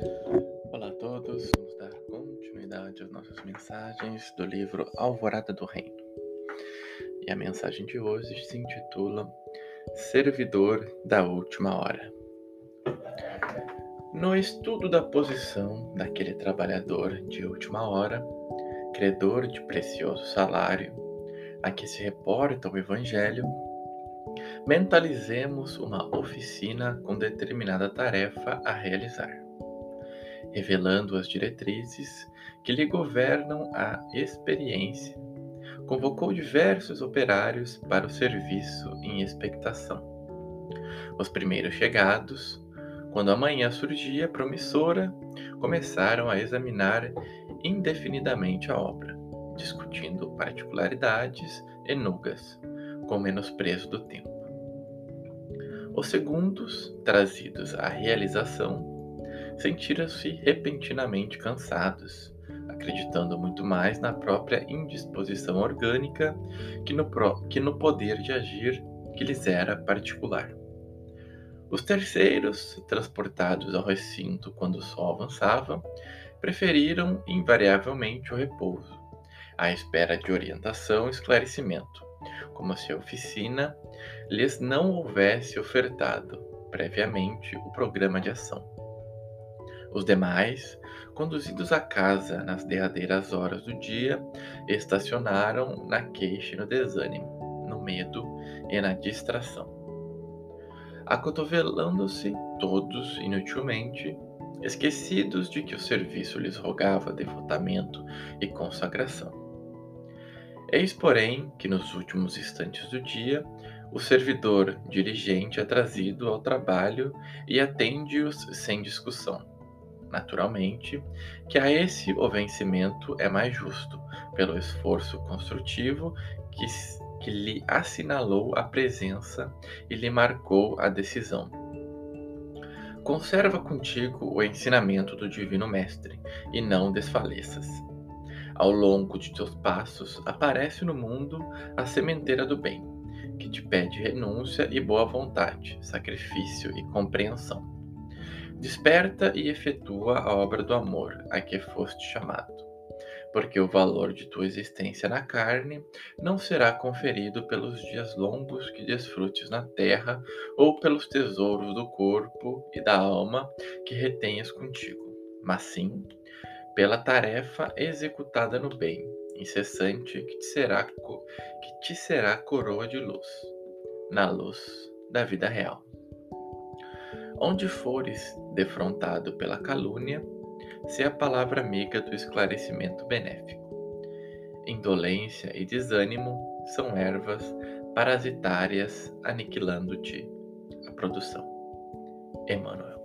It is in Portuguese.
Olá a todos, vamos dar continuidade às nossas mensagens do livro Alvorada do Reino. E a mensagem de hoje se intitula Servidor da Última Hora. No estudo da posição daquele trabalhador de última hora, credor de precioso salário, a que se reporta o Evangelho, mentalizemos uma oficina com determinada tarefa a realizar revelando as diretrizes que lhe governam a experiência, convocou diversos operários para o serviço em expectação. Os primeiros chegados, quando a manhã surgia promissora, começaram a examinar indefinidamente a obra, discutindo particularidades e nugas, com menosprezo do tempo. Os segundos, trazidos à realização, sentiram-se repentinamente cansados, acreditando muito mais na própria indisposição orgânica que no, pro, que no poder de agir que lhes era particular. Os terceiros, transportados ao recinto quando o sol avançava, preferiram invariavelmente o repouso, à espera de orientação e esclarecimento, como se a oficina lhes não houvesse ofertado previamente o programa de ação. Os demais, conduzidos a casa nas derradeiras horas do dia, estacionaram na queixa e no desânimo, no medo e na distração. Acotovelando-se todos inutilmente, esquecidos de que o serviço lhes rogava devotamento e consagração. Eis, porém, que nos últimos instantes do dia, o servidor dirigente é trazido ao trabalho e atende-os sem discussão naturalmente, que a esse o vencimento é mais justo, pelo esforço construtivo que, que lhe assinalou a presença e lhe marcou a decisão. Conserva contigo o ensinamento do Divino Mestre e não desfaleças. Ao longo de teus passos aparece no mundo a sementeira do bem, que te pede renúncia e boa vontade, sacrifício e compreensão Desperta e efetua a obra do amor a que foste chamado, porque o valor de tua existência na carne não será conferido pelos dias longos que desfrutes na terra ou pelos tesouros do corpo e da alma que retenhas contigo, mas sim pela tarefa executada no bem, incessante que te será, que te será coroa de luz, na luz da vida real. Onde fores defrontado pela calúnia, se a palavra amiga do esclarecimento benéfico. Indolência e desânimo são ervas parasitárias aniquilando-te a produção. Emmanuel.